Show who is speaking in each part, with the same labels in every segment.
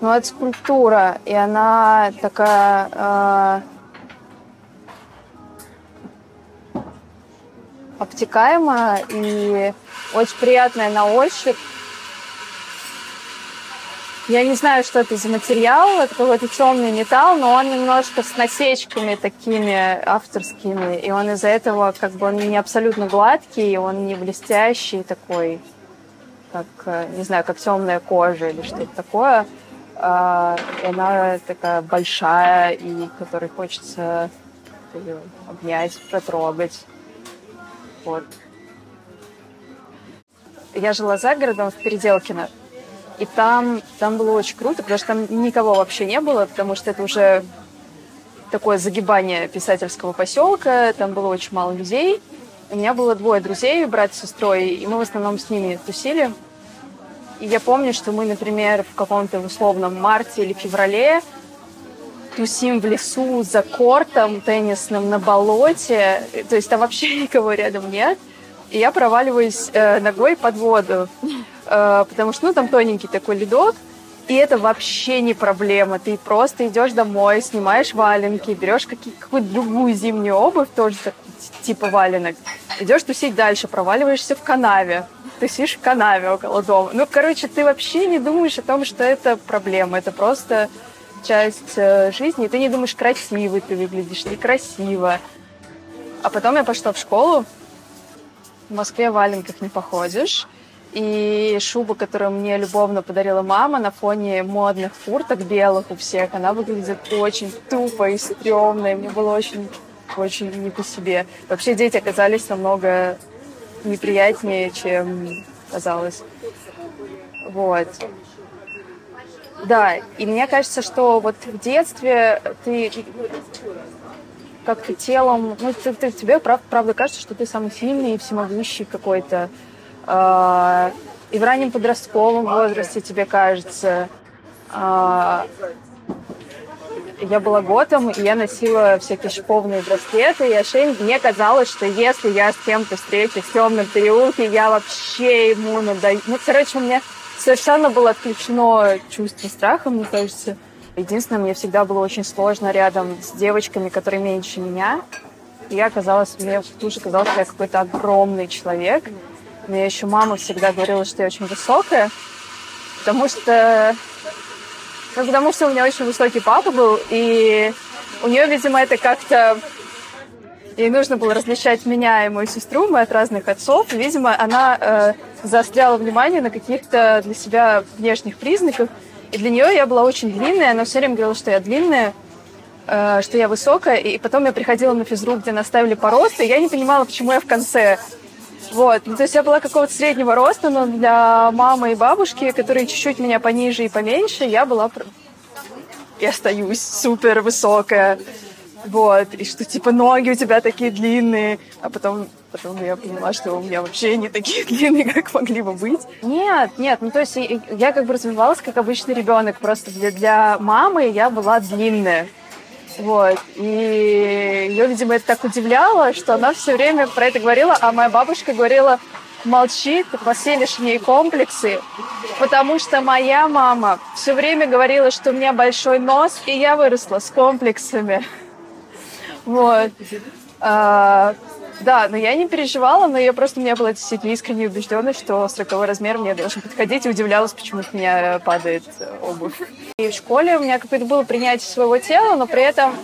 Speaker 1: Ну, это скульптура, и она такая... Э, обтекаемая и очень приятная на ощупь. Я не знаю, что это за материал, это какой-то темный металл, но он немножко с насечками такими авторскими, и он из-за этого как бы он не абсолютно гладкий, он не блестящий такой, как, э, не знаю, как темная кожа или что-то такое. А, она такая большая, и которой хочется ее обнять, потрогать. Вот. Я жила за городом в Переделкино, и там, там было очень круто, потому что там никого вообще не было, потому что это уже такое загибание писательского поселка, там было очень мало людей. У меня было двое друзей, брат с сестрой, и мы в основном с ними тусили. И я помню, что мы, например, в каком-то условном марте или феврале тусим в лесу за кортом теннисным на болоте, то есть там вообще никого рядом нет, и я проваливаюсь э, ногой под воду. Э, потому что, ну, там тоненький такой ледок, и это вообще не проблема. Ты просто идешь домой, снимаешь валенки, берешь какую-то другую зимнюю обувь, тоже так, типа валенок, идешь тусить дальше, проваливаешься в канаве, ты сидишь в канаве около дома. Ну, короче, ты вообще не думаешь о том, что это проблема. Это просто часть э, жизни. Ты не думаешь, красивый ты выглядишь, некрасиво. А потом я пошла в школу. В Москве в валенках не походишь. И шуба, которую мне любовно подарила мама на фоне модных курток белых у всех, она выглядит очень тупо и стрёмно, и мне было очень, очень не по себе. Вообще дети оказались намного неприятнее, чем казалось. Вот. Да, и мне кажется, что вот в детстве ты как-то телом, ну, ты, ты, тебе прав, правда кажется, что ты самый сильный и всемогущий какой-то. А, и в раннем подростковом возрасте тебе кажется. Я была готом, и я носила всякие шиповные браслеты и ошейники. Мне казалось, что если я с кем-то встречусь в темном переулке, я вообще ему надаю. Ну, короче, у меня совершенно было отключено чувство страха, мне кажется. Единственное, мне всегда было очень сложно рядом с девочками, которые меньше меня. И я казалась, мне в душе казалось, что я какой-то огромный человек. Мне еще мама всегда говорила, что я очень высокая, потому что... Ну, потому что у меня очень высокий папа был, и у нее, видимо, это как-то... Ей нужно было различать меня и мою сестру, мы от разных отцов. Видимо, она э, заостряла внимание на каких-то для себя внешних признаках. И для нее я была очень длинная, она все время говорила, что я длинная, э, что я высокая. И потом я приходила на физрук, где наставили по росту, и я не понимала, почему я в конце. Вот. Ну, то есть я была какого-то среднего роста, но для мамы и бабушки, которые чуть-чуть меня пониже и поменьше, я была... Я остаюсь супер высокая. Вот. И что, типа, ноги у тебя такие длинные. А потом, потом я поняла, что у меня вообще не такие длинные, как могли бы быть. Нет, нет. Ну, то есть я как бы развивалась как обычный ребенок. Просто для, для мамы я была длинная. Вот. И ее, видимо, это так удивляло, что она все время про это говорила, а моя бабушка говорила, молчи, ты поселишь в ней комплексы, потому что моя мама все время говорила, что у меня большой нос, и я выросла с комплексами. Вот. Да, но я не переживала, но я просто, у меня была действительно искренне убежденность, что сороковой размер мне должен подходить, и удивлялась, почему у меня падает обувь. И в школе у меня какое-то было принятие своего тела, но при этом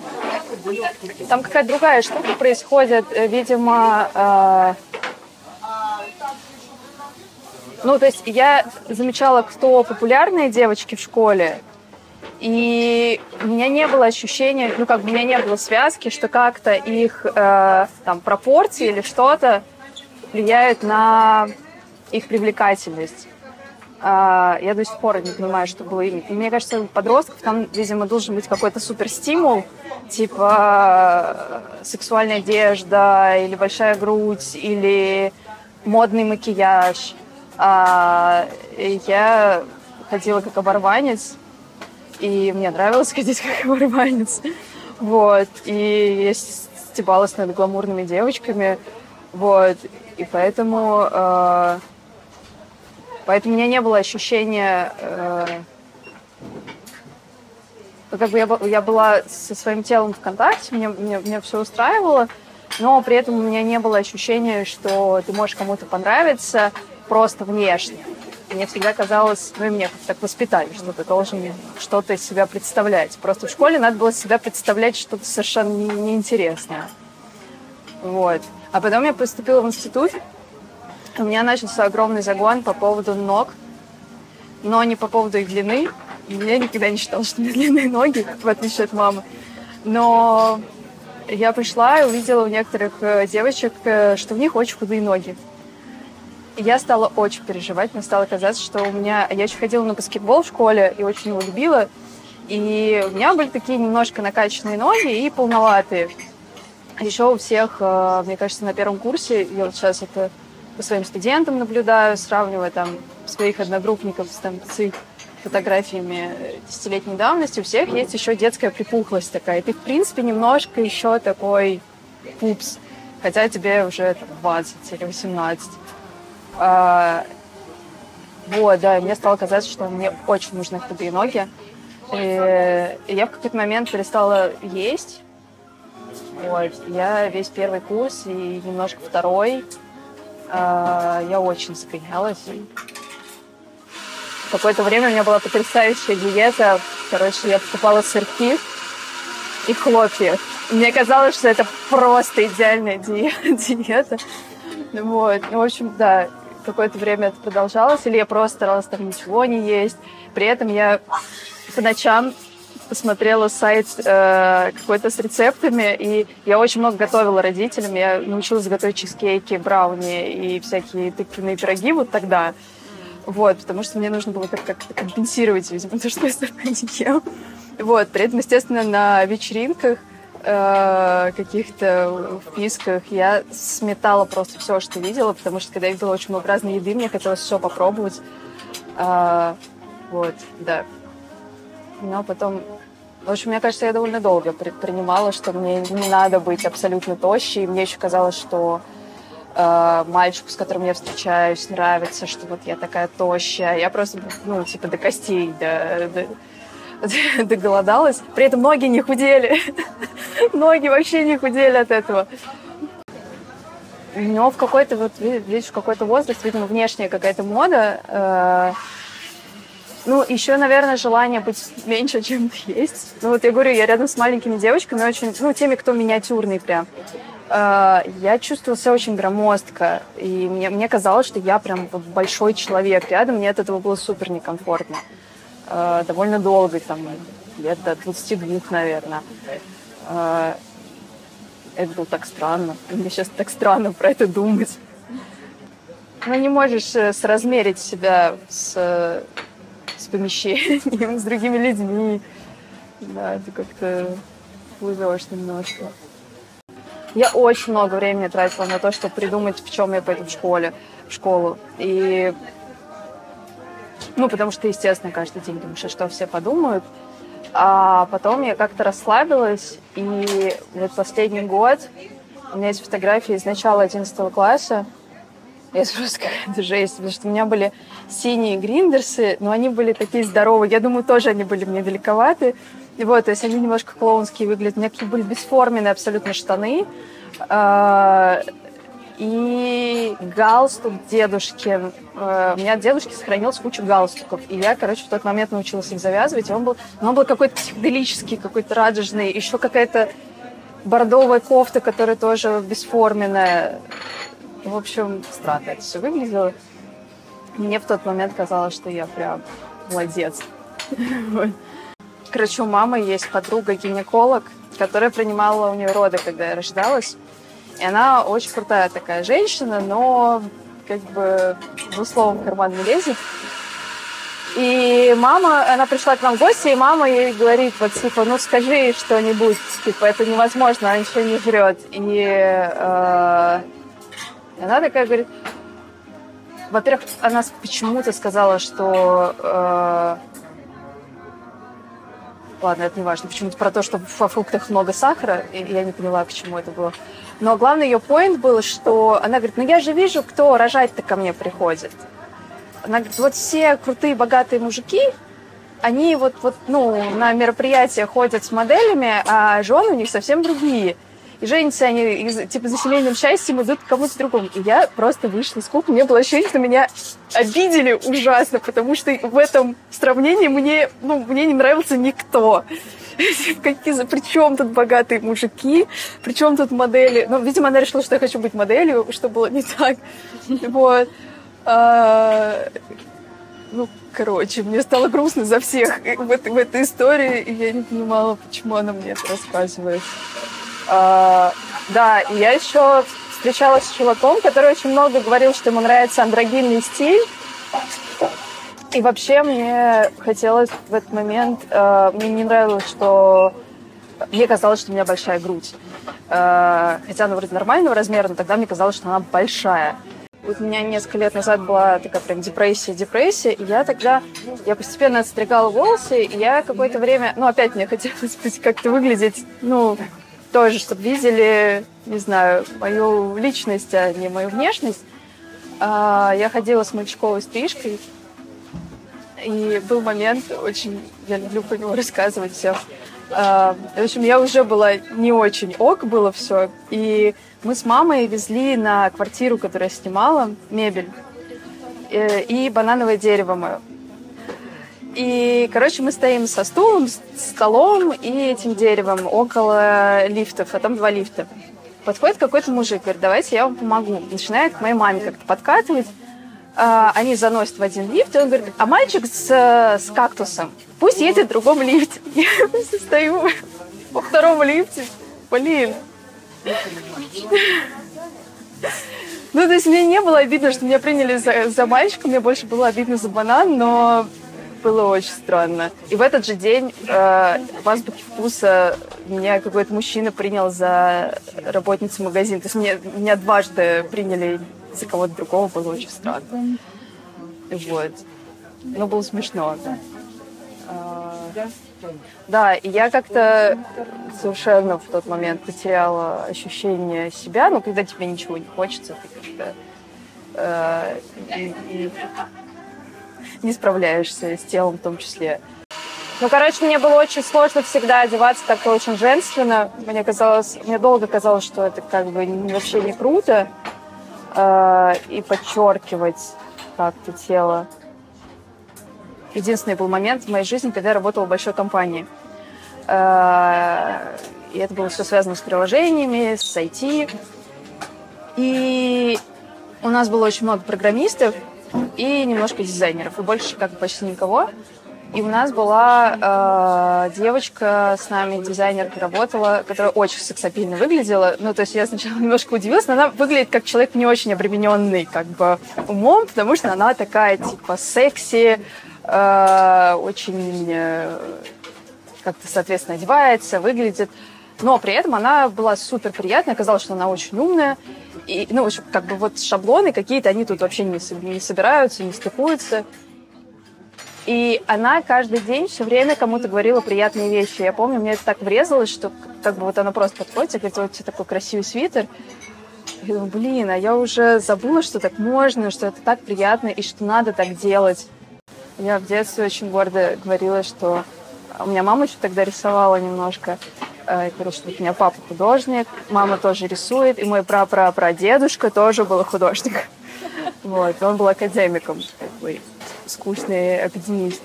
Speaker 1: там какая-то другая штука происходит, э, видимо, э... ну, то есть я замечала, кто популярные девочки в школе, и у меня не было ощущения, ну как бы у меня не было связки, что как-то их э, там пропорции или что-то влияют на их привлекательность. Э, я до сих пор не понимаю, что было ими. И мне кажется, у подростков там, видимо, должен быть какой-то суперстимул, типа э, сексуальная одежда или большая грудь или модный макияж. А, я ходила как оборванец, и мне нравилось ходить как урбанец. Вот. И я стебалась над гламурными девочками. Вот. И поэтому... Э, поэтому у меня не было ощущения... Э, как бы я, я была со своим телом в контакте, мне, мне, мне все устраивало, но при этом у меня не было ощущения, что ты можешь кому-то понравиться просто внешне. Мне всегда казалось, ну и мне так воспитали, что ты должен что-то из себя представлять. Просто в школе надо было себя представлять что-то совершенно неинтересное. Вот. А потом я поступила в институт, у меня начался огромный загон по поводу ног, но не по поводу их длины. Я никогда не считала, что у меня длинные ноги, в отличие от мамы. Но я пришла и увидела у некоторых э, девочек, э, что у них очень худые ноги. Я стала очень переживать, мне стало казаться, что у меня... Я еще ходила на баскетбол в школе и очень его любила. И у меня были такие немножко накачанные ноги и полноватые. Еще у всех, э, мне кажется, на первом курсе, я вот сейчас это по своим студентам наблюдаю, сравнивая там своих одногруппников с, там, с их фотографиями десятилетней давности, у всех есть еще детская припухлость такая. И ты, в принципе, немножко еще такой пупс, хотя тебе уже там, 20 или 18. А, вот, да, и мне стало казаться, что мне очень нужны худые ноги. И, и я в какой-то момент перестала есть. Вот, я весь первый курс и немножко второй. А, я очень загонялась. Какое-то время у меня была потрясающая диета. Короче, я покупала сырки и хлопья. Мне казалось, что это просто идеальная диета. Вот. Ну, в общем, да, какое-то время это продолжалось, или я просто старалась там ничего не есть. При этом я по ночам посмотрела сайт э, какой-то с рецептами, и я очень много готовила родителям. Я научилась готовить чизкейки, брауни и всякие тыквенные пироги вот тогда. Вот, потому что мне нужно было как-то компенсировать, видимо, то, что я столько не ем. Вот, при этом, естественно, на вечеринках Э, каких-то вписках я сметала просто все, что видела, потому что когда я видела очень много разной еды, мне хотелось все попробовать. А, вот, да. Но потом... В общем, мне кажется, я довольно долго предпринимала, что мне не надо быть абсолютно тощей. Мне еще казалось, что э, мальчику, с которым я встречаюсь, нравится, что вот я такая тощая. Я просто, ну, типа, до костей, до, до, доголодалась. При этом ноги не худели. ноги вообще не худели от этого. Но в какой-то, вот видишь, в какой-то возраст, видимо, внешняя какая-то мода. Э, ну, еще, наверное, желание быть меньше, чем есть. Ну, вот я говорю, я рядом с маленькими девочками, очень, ну, теми, кто миниатюрный прям. Э, я чувствовала себя очень громоздко, и мне, мне казалось, что я прям большой человек рядом, мне от этого было супер некомфортно. Э, довольно долго, там, лет до 22, наверное. Э, это было так странно. Мне сейчас так странно про это думать. Ну, не можешь э, соразмерить себя с, с помещением, с другими людьми. Да, это как-то плывешь немножко. Я очень много времени тратила на то, чтобы придумать, в чем я пойду в школе, в школу. И ну, потому что, естественно, каждый день думаешь, а что все подумают. А потом я как-то расслабилась, и вот последний год у меня есть фотографии из начала 11 класса. Я просто какая-то жесть, потому что у меня были синие гриндерсы, но они были такие здоровые. Я думаю, тоже они были мне великоваты. И вот, то есть они немножко клоунские выглядят. У меня какие были бесформенные абсолютно штаны. И галстук дедушки. Э, у меня от дедушки сохранилась куча галстуков. И я, короче, в тот момент научилась их завязывать. И он был, он был какой-то психоделический, какой-то радужный. Еще какая-то бордовая кофта, которая тоже бесформенная. В общем, странно это все выглядело. Мне в тот момент казалось, что я прям молодец. Короче, у мамы есть подруга-гинеколог, которая принимала у нее роды, когда я рождалась. И она очень крутая такая женщина, но как бы в словом карман не лезет. И мама, она пришла к нам в гости, и мама ей говорит, вот, типа, ну скажи что-нибудь, типа, это невозможно, она ничего не врет. И э, она такая говорит, во-первых, она почему-то сказала, что э, Ладно, это не важно. Почему-то про то, что во фруктах много сахара, и я не поняла, к чему это было. Но главный ее поинт был, что она говорит, ну я же вижу, кто рожать-то ко мне приходит. Она говорит, вот все крутые, богатые мужики, они вот, вот, ну, на мероприятия ходят с моделями, а жены у них совсем другие. И женятся они, типа, за семейным счастьем идут к кому-то другому. И я просто вышла из кухни, мне было ощущение, что меня обидели ужасно, потому что в этом сравнении мне, ну, мне не нравился никто. Какие, при чем тут богатые мужики, при чем тут модели? Ну, видимо, она решила, что я хочу быть моделью, что было не так. Вот. А, ну, короче, мне стало грустно за всех в, этой, в этой истории, и я не понимала, почему она мне это рассказывает. А, да, я еще встречалась с чуваком, который очень много говорил, что ему нравится андрогинный стиль. И вообще мне хотелось в этот момент, э, мне не нравилось, что мне казалось, что у меня большая грудь. Э, хотя она вроде нормального размера, но тогда мне казалось, что она большая. Вот у меня несколько лет назад была такая прям депрессия, депрессия, и я тогда, я постепенно отстригала волосы, и я какое-то время, ну, опять мне хотелось как-то выглядеть, ну, тоже, чтобы видели, не знаю, мою личность, а не мою внешность. А, я ходила с мальчиковой стрижкой, и был момент, очень, я люблю про него рассказывать всем. А, в общем, я уже была не очень ок, было все. И мы с мамой везли на квартиру, которую я снимала, мебель э, и банановое дерево мое. И, короче, мы стоим со стулом, столом и этим деревом около лифтов, а там два лифта. Подходит какой-то мужик, говорит, давайте я вам помогу. Начинает к моей маме как-то подкатывать. А, они заносят в один лифт, и он говорит, а мальчик с, с кактусом, пусть едет в другом лифте. Я стою во втором лифте. Блин. Ну, то есть мне не было обидно, что меня приняли за, за мальчика, мне больше было обидно за банан, но было очень странно. И в этот же день э, в азбуке вкуса меня какой-то мужчина принял за работницу магазина. То есть меня, меня дважды приняли за кого-то другого, было очень странно. Вот. Но было смешно, да. А, да, и я как-то совершенно в тот момент потеряла ощущение себя, ну, когда тебе ничего не хочется, ты как-то э, и, и не справляешься с телом в том числе. Ну, короче, мне было очень сложно всегда одеваться как-то очень женственно. Мне казалось, мне долго казалось, что это как бы вообще не круто э, и подчеркивать как-то тело. Единственный был момент в моей жизни, когда я работала в большой компании. Э, и это было все связано с приложениями, с IT. И у нас было очень много программистов, и немножко дизайнеров, и больше как почти никого. И у нас была э, девочка с нами, дизайнер, работала, которая очень сексапильно выглядела. Ну, то есть я сначала немножко удивилась, но она выглядит как человек не очень обремененный как бы умом, потому что она такая, типа, секси, э, очень э, как-то, соответственно, одевается, выглядит. Но при этом она была супер приятная, оказалось, что она очень умная. И, ну, как бы вот шаблоны какие-то, они тут вообще не, не собираются, не стыкуются. И она каждый день все время кому-то говорила приятные вещи. Я помню, мне это так врезалось, что как бы вот она просто подходит и говорит, вот у тебя такой красивый свитер. Я думаю, блин, а я уже забыла, что так можно, что это так приятно и что надо так делать. Я в детстве очень гордо говорила, что у меня мама еще тогда рисовала немножко. Я говорила, что у меня папа художник, мама тоже рисует, и мой прапрапрадедушка тоже был художник. Вот, он был академиком, как бы скучный академист.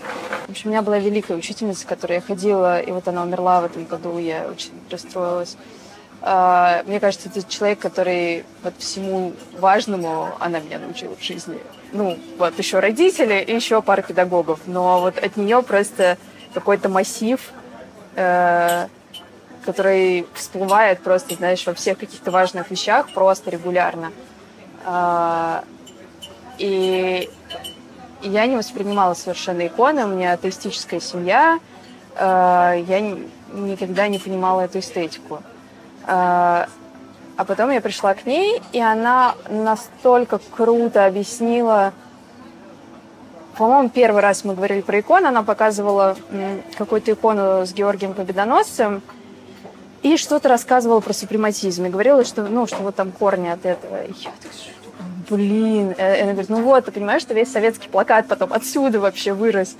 Speaker 1: В общем, у меня была великая учительница, к которой я ходила, и вот она умерла в этом году, я очень расстроилась. А, мне кажется, это человек, который вот всему важному она меня научила в жизни. Ну, вот еще родители и еще пара педагогов. Но вот от нее просто какой-то массив, э, который всплывает просто, знаешь, во всех каких-то важных вещах просто регулярно. Э, и я не воспринимала совершенно иконы, у меня атеистическая семья, э, я никогда не понимала эту эстетику. Э, а потом я пришла к ней, и она настолько круто объяснила, по-моему, первый раз мы говорили про икону, она показывала какую-то икону с Георгием Победоносцем, и что-то рассказывала про супрематизм, и говорила, что, ну, что вот там корни от этого. И я так, блин. И она говорит, ну вот, ты понимаешь, что весь советский плакат потом отсюда вообще вырос.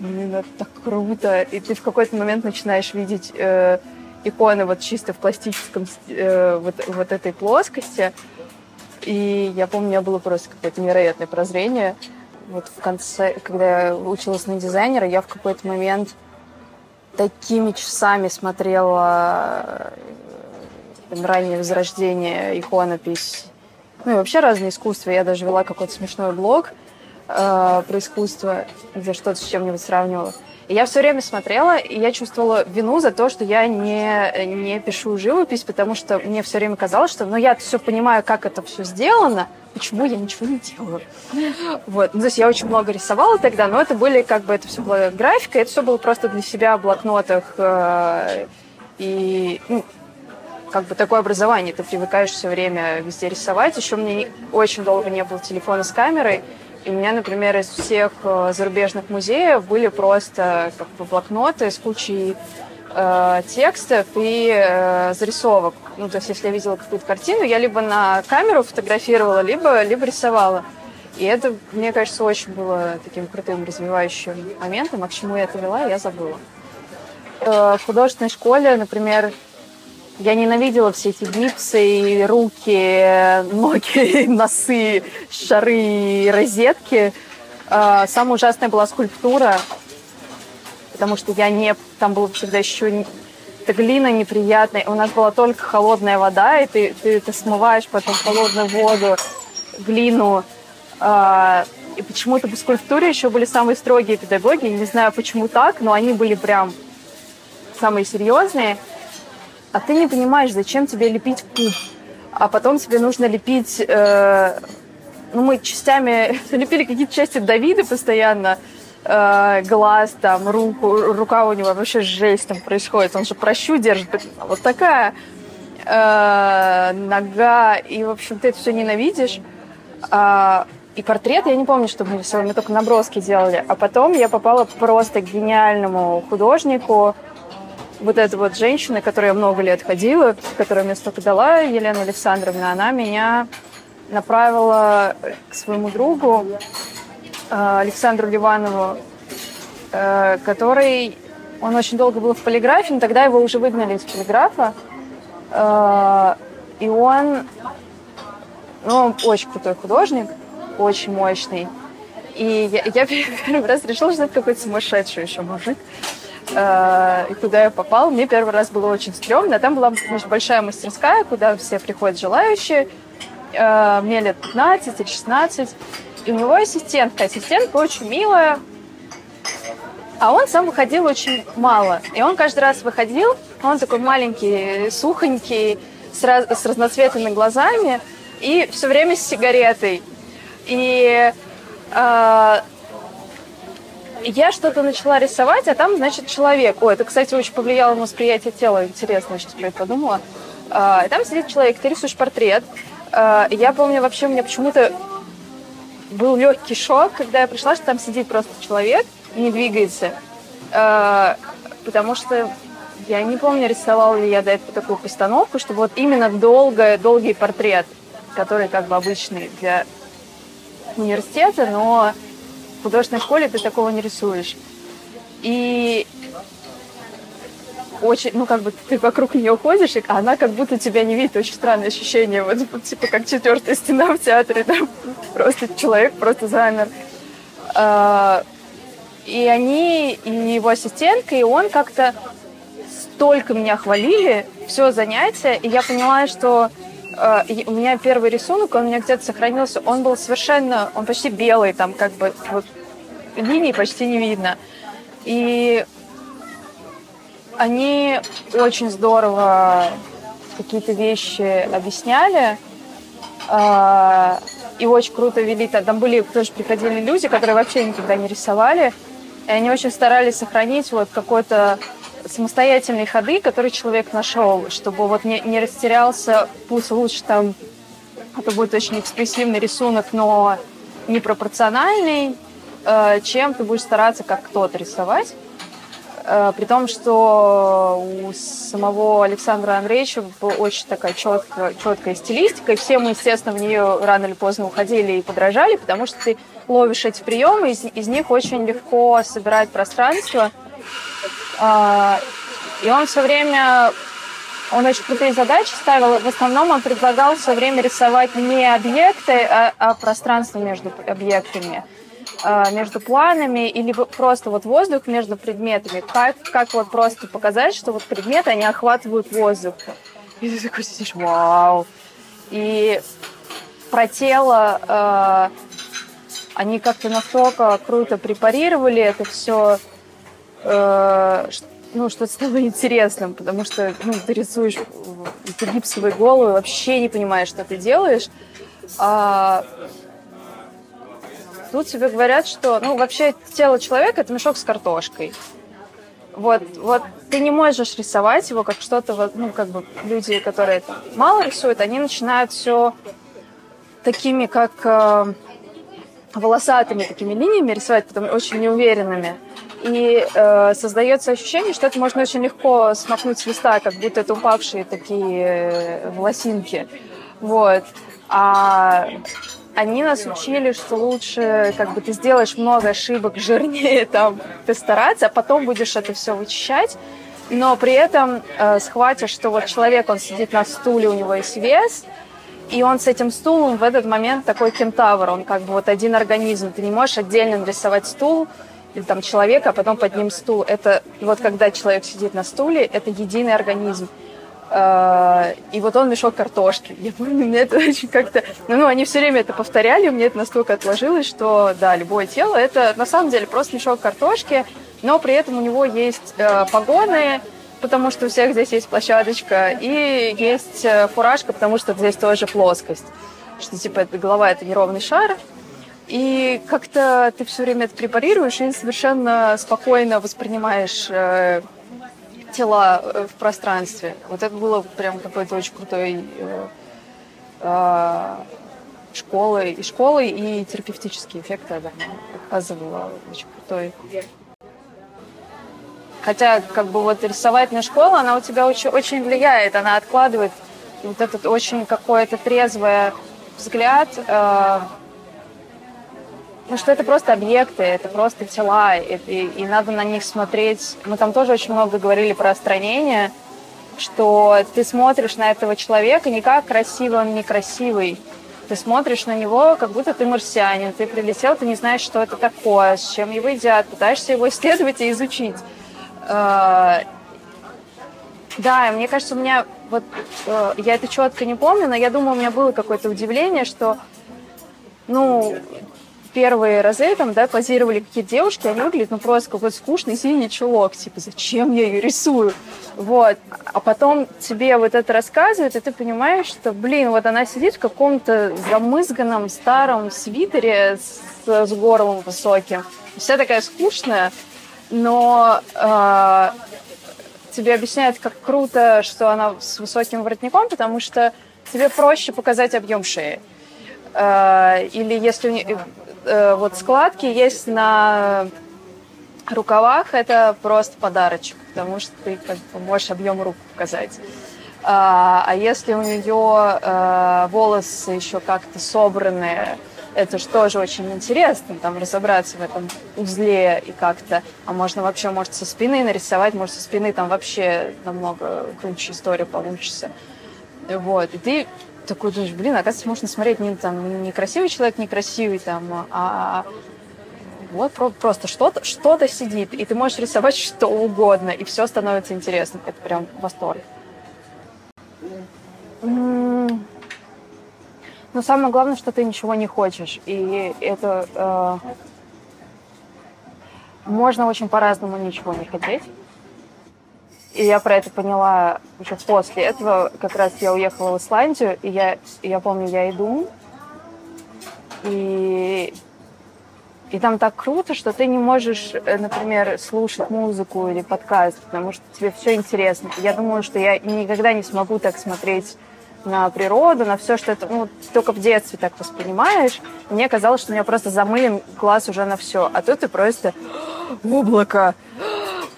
Speaker 1: блин, это так круто. И ты в какой-то момент начинаешь видеть э, иконы вот чисто в пластическом э, вот, вот этой плоскости. И я помню, у меня было просто какое-то невероятное прозрение. Вот в конце, когда я училась на дизайнера, я в какой-то момент такими часами смотрела э, там, раннее возрождение, иконопись. Ну и вообще разные искусства. Я даже вела какой-то смешной блог э, про искусство, где что-то с чем-нибудь сравнивала. И я все время смотрела, и я чувствовала вину за то, что я не, не пишу живопись, потому что мне все время казалось, что ну, я все понимаю, как это все сделано, почему я ничего не делаю. Вот. Ну, то есть я очень много рисовала тогда, но это были как бы, это все была графика, это все было просто для себя в блокнотах. Э, и ну, как бы такое образование, ты привыкаешь все время везде рисовать. Еще у меня очень долго не было телефона с камерой, и у меня, например, из всех э, зарубежных музеев были просто как бы блокноты с кучей э, текстов и э, зарисовок. Ну, то есть, если я видела какую-то картину, я либо на камеру фотографировала, либо, либо рисовала. И это, мне кажется, очень было таким крутым развивающим моментом. А к чему я это вела, я забыла. Э, в художественной школе, например, я ненавидела все эти гипсы, руки, ноги, носы, шары, розетки. А, самая ужасная была скульптура, потому что я не... Там было всегда еще эта глина неприятная. У нас была только холодная вода, и ты, ты, ты смываешь потом холодную воду, глину. А, и почему-то по скульптуре еще были самые строгие педагоги. Не знаю, почему так, но они были прям самые серьезные а ты не понимаешь, зачем тебе лепить куб, а потом тебе нужно лепить... Э, ну, мы частями лепили какие-то части Давида постоянно, э, глаз, там, руку, рука у него вообще жесть там происходит, он же прощу держит, вот такая э, нога, и, в общем, ты это все ненавидишь. А, и портрет, я не помню, что мы рисовали, мы только наброски делали. А потом я попала просто к гениальному художнику, вот эта вот женщина, которая много лет ходила, которая мне столько дала, Елена Александровна, она меня направила к своему другу Александру Ливанову, э, который... Он очень долго был в полиграфе, но тогда его уже выгнали из полиграфа. Э, и он... Ну, он очень крутой художник, очень мощный. И я, я первый раз решила, что это какой-то сумасшедший еще мужик. Э, и куда я попал, мне первый раз было очень стрёмно. Там была значит, большая мастерская, куда все приходят желающие. Э, мне лет 15 или 16. У него ассистентка. Ассистентка очень милая. А он сам выходил очень мало. И он каждый раз выходил, он такой маленький, сухонький, с, раз, с разноцветными глазами и все время с сигаретой. И э, я что-то начала рисовать, а там, значит, человек. Ой, это, кстати, очень повлияло на восприятие тела. Интересно, сейчас про это подумала. А, там сидит человек, ты рисуешь портрет. А, я помню, вообще у меня почему-то был легкий шок, когда я пришла, что там сидит просто человек и не двигается. А, потому что я не помню, рисовала ли я до этого такую постановку, что вот именно долгое, долгий портрет, который как бы обычный для университета, но в художественной школе ты такого не рисуешь. И очень, ну, как бы ты вокруг нее ходишь, и она как будто тебя не видит. Очень странное ощущение. Вот, типа как четвертая стена в театре. Там просто человек просто замер. А, и они, и его ассистентка, и он как-то столько меня хвалили, все занятие, и я поняла, что э, у меня первый рисунок, он у меня где-то сохранился, он был совершенно, он почти белый, там как бы вот линий почти не видно. И они очень здорово какие-то вещи объясняли. Э, и очень круто вели. Там были тоже приходили люди, которые вообще никогда не рисовали. И они очень старались сохранить вот какой-то самостоятельные ходы, которые человек нашел, чтобы вот не, не растерялся, пусть лучше там это будет очень экспрессивный рисунок, но непропорциональный, э, чем ты будешь стараться как кто-то рисовать. Э, при том, что у самого Александра Андреевича была очень такая четкая, четкая стилистика, и все мы, естественно, в нее рано или поздно уходили и подражали, потому что ты ловишь эти приемы, из, из них очень легко собирать пространство. А, и он все время, он очень крутые задачи ставил. В основном он предлагал все время рисовать не объекты, а, а пространство между объектами между планами или просто вот воздух между предметами. Как, как вот просто показать, что вот предметы, они охватывают воздух. И ты такой сидишь, вау. И про тело э, они как-то настолько круто препарировали это все, э, ну, что стало интересным, потому что ну, ты рисуешь ты гипсовые головы, вообще не понимаешь, что ты делаешь. А тут тебе говорят, что, ну, вообще тело человека – это мешок с картошкой. Вот, вот ты не можешь рисовать его как что-то, ну, как бы люди, которые мало рисуют, они начинают все такими, как э, волосатыми такими линиями рисовать, потом очень неуверенными. И э, создается ощущение, что это можно очень легко смахнуть с листа, как будто это упавшие такие э, волосинки. Вот. А они нас учили, что лучше, как бы, ты сделаешь много ошибок, жирнее там постараться, а потом будешь это все вычищать, но при этом э, схватишь, что вот человек, он сидит на стуле, у него есть вес, и он с этим стулом в этот момент такой кентавр, он как бы вот один организм. Ты не можешь отдельно нарисовать стул или там человека, а потом под ним стул. Это вот когда человек сидит на стуле, это единый организм. Э, и вот он мешок картошки. Я помню, мне это очень как-то... Ну, ну, они все время это повторяли, мне это настолько отложилось, что, да, любое тело — это на самом деле просто мешок картошки, но при этом у него есть э, погоны, потому что у всех здесь есть площадочка, и есть э, фуражка, потому что здесь тоже плоскость. Что, типа, это голова — это неровный шар, и как-то ты все время это препарируешь и совершенно спокойно воспринимаешь э, тела э, в пространстве. Вот это было прям какой-то очень крутой э, э, школой, и школой, и терапевтические эффекты она оказывала очень крутой. Хотя, как бы вот рисовательная школа, она у тебя очень, очень влияет, она откладывает вот этот очень какой-то трезвый взгляд э, ну, что это просто объекты, это просто тела, и, и, и надо на них смотреть. Мы там тоже очень много говорили про остранение, что ты смотришь на этого человека не как красивый он некрасивый, ты смотришь на него, как будто ты марсианин, ты прилетел, ты не знаешь, что это такое, с чем его едят, пытаешься его исследовать и изучить. А, да, мне кажется, у меня вот э, я это четко не помню, но я думаю, у меня было какое-то удивление, что ну, первые разы там, да, позировали какие-то девушки, они выглядят, ну, просто какой-то скучный синий чулок, типа, зачем я ее рисую? Вот. А потом тебе вот это рассказывают, и ты понимаешь, что, блин, вот она сидит в каком-то замызганном старом свитере с, с горлом высоким. Вся такая скучная, но э, тебе объясняют, как круто, что она с высоким воротником, потому что тебе проще показать объем шеи. Э, или если э, вот складки есть на рукавах, это просто подарочек, потому что ты как бы можешь объем рук показать. А, а если у нее э, волосы еще как-то собранные, это же тоже очень интересно, там разобраться в этом узле и как-то, а можно вообще, может, со спины нарисовать, может, со спины там вообще намного круче история получится. Вот, и ты такой думаешь, блин, оказывается, можно смотреть не, там, не красивый человек, не красивый, там, а вот про- просто что-то что сидит, и ты можешь рисовать что угодно, и все становится интересным. Это прям восторг. Но самое главное, что ты ничего не хочешь. И это э, можно очень по-разному ничего не хотеть. И я про это поняла уже после этого. Как раз я уехала в Исландию, и я, я помню, я иду, и, и там так круто, что ты не можешь, э, например, слушать музыку или подкаст, потому что тебе все интересно. Я думаю, что я никогда не смогу так смотреть на природу, на все, что это, ну, только в детстве так воспринимаешь. Мне казалось, что у меня просто замылен глаз уже на все. А тут ты просто облако,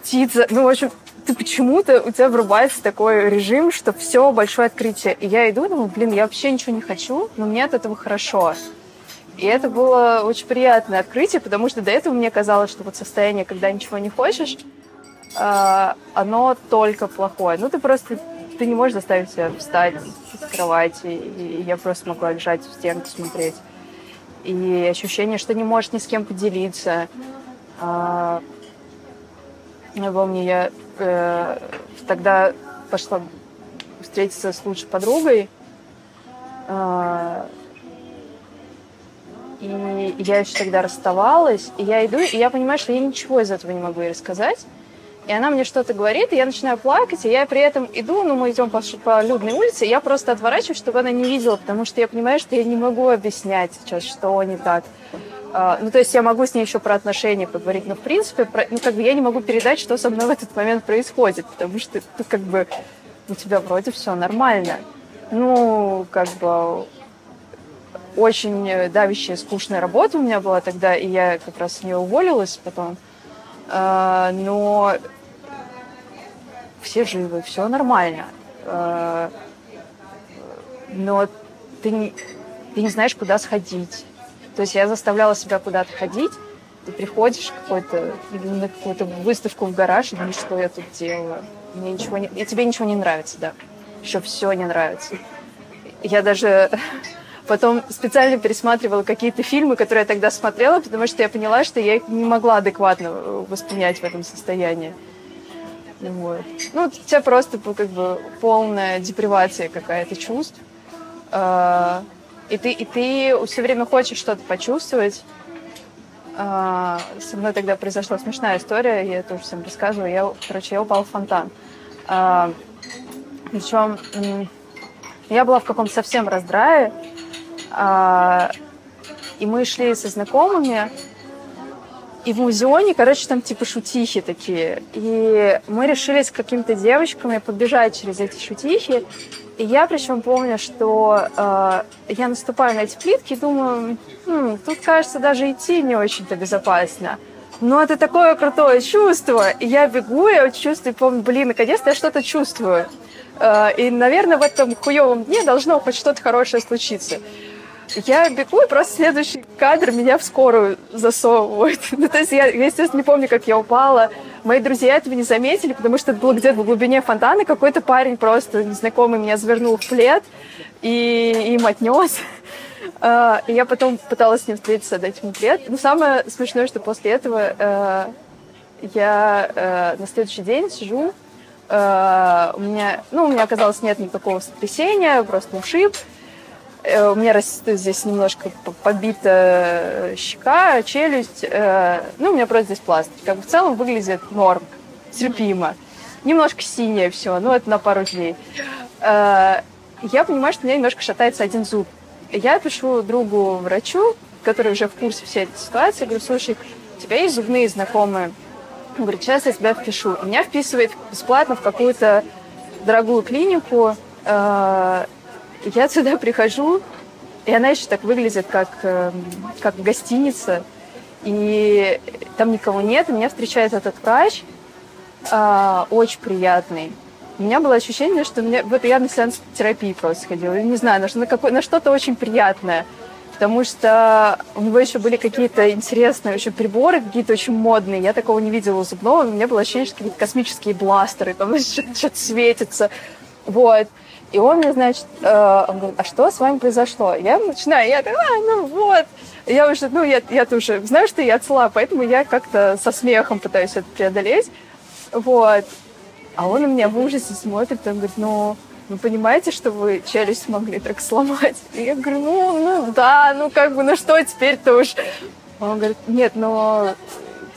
Speaker 1: птица. Ну, в общем, ты почему-то, у тебя врубается такой режим, что все большое открытие. И я иду, думаю, блин, я вообще ничего не хочу, но мне от этого хорошо. И это было очень приятное открытие, потому что до этого мне казалось, что вот состояние, когда ничего не хочешь, э, оно только плохое. Ну, ты просто ты не можешь заставить себя встать с кровати, и я просто могла лежать в стенку смотреть. И ощущение, что не можешь ни с кем поделиться. Я помню, я э, тогда пошла встретиться с лучшей подругой, э, и я еще тогда расставалась, и я иду, и я понимаю, что я ничего из этого не могу ей рассказать. И она мне что-то говорит, и я начинаю плакать, и я при этом иду, ну, мы идем по, по людной улице, и я просто отворачиваюсь, чтобы она не видела, потому что я понимаю, что я не могу объяснять сейчас, что не так. Uh, ну, то есть я могу с ней еще про отношения поговорить, но, в принципе, про, ну, как бы я не могу передать, что со мной в этот момент происходит, потому что, ну, как бы, у тебя вроде все нормально. Ну, как бы, очень давящая, скучная работа у меня была тогда, и я как раз с нее уволилась потом. Uh, но все живы, все нормально. Uh, но ты не, ты не знаешь, куда сходить. То есть я заставляла себя куда-то ходить, ты приходишь какой-то, на какую-то выставку в гараж и думаешь, что я тут делаю. Мне ничего не... И тебе ничего не нравится, да. Еще все не нравится. Я даже потом специально пересматривала какие-то фильмы, которые я тогда смотрела, потому что я поняла, что я их не могла адекватно воспринять в этом состоянии. Вот. Ну, у тебя просто как бы полная депривация какая-то чувств. А, и ты, и ты все время хочешь что-то почувствовать, а, со мной тогда произошла смешная история, я тоже всем рассказываю. Я, короче, я упала в фонтан. А, причем я была в каком-то совсем раздрае, а, и мы шли со знакомыми, и в музеоне, короче, там типа шутихи такие. И мы решили с какими-то девочками побежать через эти шутихи. И я причем помню, что э, я наступаю на эти плитки и думаю, хм, тут, кажется, даже идти не очень-то безопасно. Но это такое крутое чувство. И я бегу, я чувствую, помню, блин, наконец-то я что-то чувствую. Э, и, наверное, в этом хуевом дне должно хоть что-то хорошее случиться. Я бегу, и просто следующий кадр меня в скорую засовывают. ну, то есть я, я, естественно, не помню, как я упала. Мои друзья этого не заметили, потому что это было где-то в глубине фонтана. Какой-то парень просто незнакомый меня завернул в плед и им отнес. Uh, и я потом пыталась с ним встретиться, дать ему плед. Но самое смешное, что после этого uh, я uh, на следующий день сижу, у меня, ну, у меня оказалось нет никакого сотрясения, просто ушиб. Э, у меня растет здесь немножко побита щека, челюсть. Э, ну, у меня просто здесь пластырь. Как бы в целом выглядит норм, терпимо. Немножко синее все, ну, это на пару дней. Э, я понимаю, что у меня немножко шатается один зуб. Я пишу другу врачу, который уже в курсе всей этой ситуации, говорю, слушай, у тебя есть зубные знакомые? Он говорит, сейчас я тебя впишу. Меня вписывает бесплатно в какую-то дорогую клинику, я сюда прихожу, и она еще так выглядит, как, эм, как гостиница. И там никого нет, меня встречает этот врач, э, очень приятный. У меня было ощущение, что мне, вот я на сеанс терапии просто ходила. не знаю, на, на, какой, на что-то очень приятное. Потому что у него еще были какие-то интересные еще приборы, какие-то очень модные. Я такого не видела у зубного. У меня было ощущение, что какие-то космические бластеры, там что-то светится. Вот. И он мне, значит, э, он говорит, а что с вами произошло? Я начинаю, я такая, а, ну вот. Я уже, ну, я, я тоже знаю, что я отцела, поэтому я как-то со смехом пытаюсь это преодолеть. Вот. А он на меня в ужасе смотрит, он говорит, ну, вы понимаете, что вы челюсть могли так сломать? И я говорю, ну, ну да, ну как бы, ну что теперь-то уж? Он говорит, нет, но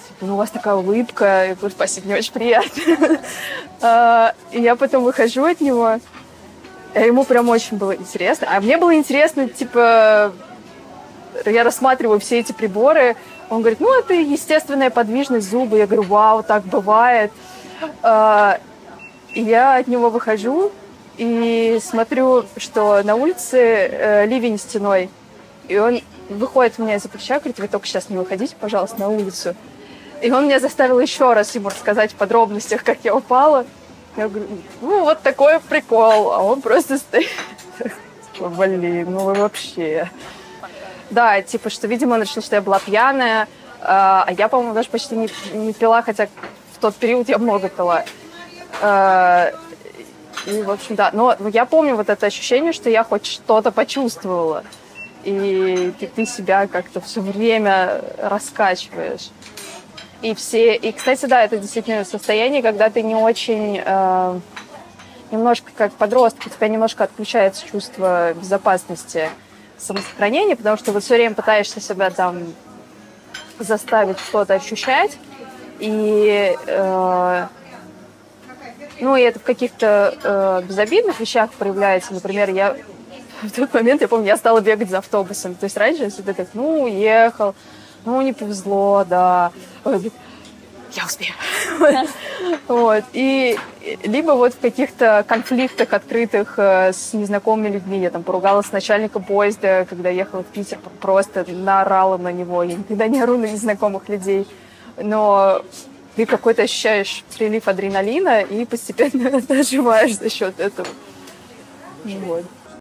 Speaker 1: типа, ну, у вас такая улыбка. Я говорю, спасибо, мне очень приятно. А, и я потом выхожу от него, Ему прям очень было интересно. А мне было интересно, типа, я рассматриваю все эти приборы. Он говорит, ну, это естественная подвижность зуба. Я говорю, вау, так бывает. А, и я от него выхожу и смотрю, что на улице э, ливень стеной. И он выходит у меня из-за плеча, говорит, вы только сейчас не выходите, пожалуйста, на улицу. И он меня заставил еще раз ему рассказать в подробностях, как я упала. Я говорю, ну вот такой прикол, а он просто стоит. Блин, ну вы вообще. Да, типа, что, видимо, он решил, что я была пьяная, а я, по-моему, даже почти не, не пила, хотя в тот период я много пила. И, в общем, да. Но я помню вот это ощущение, что я хоть что-то почувствовала. И ты, ты себя как-то все время раскачиваешь. И все... И, кстати, да, это действительно состояние, когда ты не очень... Э, немножко как подросток, у тебя немножко отключается чувство безопасности, самосохранения, потому что вот все время пытаешься себя там заставить что-то ощущать. И э, ну, и это в каких-то э, безобидных вещах проявляется. Например, я в тот момент, я помню, я стала бегать за автобусом. То есть раньше я всегда так, ну, уехал, ну, не повезло, да. Я успею. Вот. И либо вот в каких-то конфликтах открытых э, с незнакомыми людьми. Я там поругалась с начальником поезда, когда ехала в Питер, просто наорала на него. Я никогда не ору на незнакомых людей. Но ты какой-то ощущаешь прилив адреналина и постепенно оживаешь за счет этого. Вот.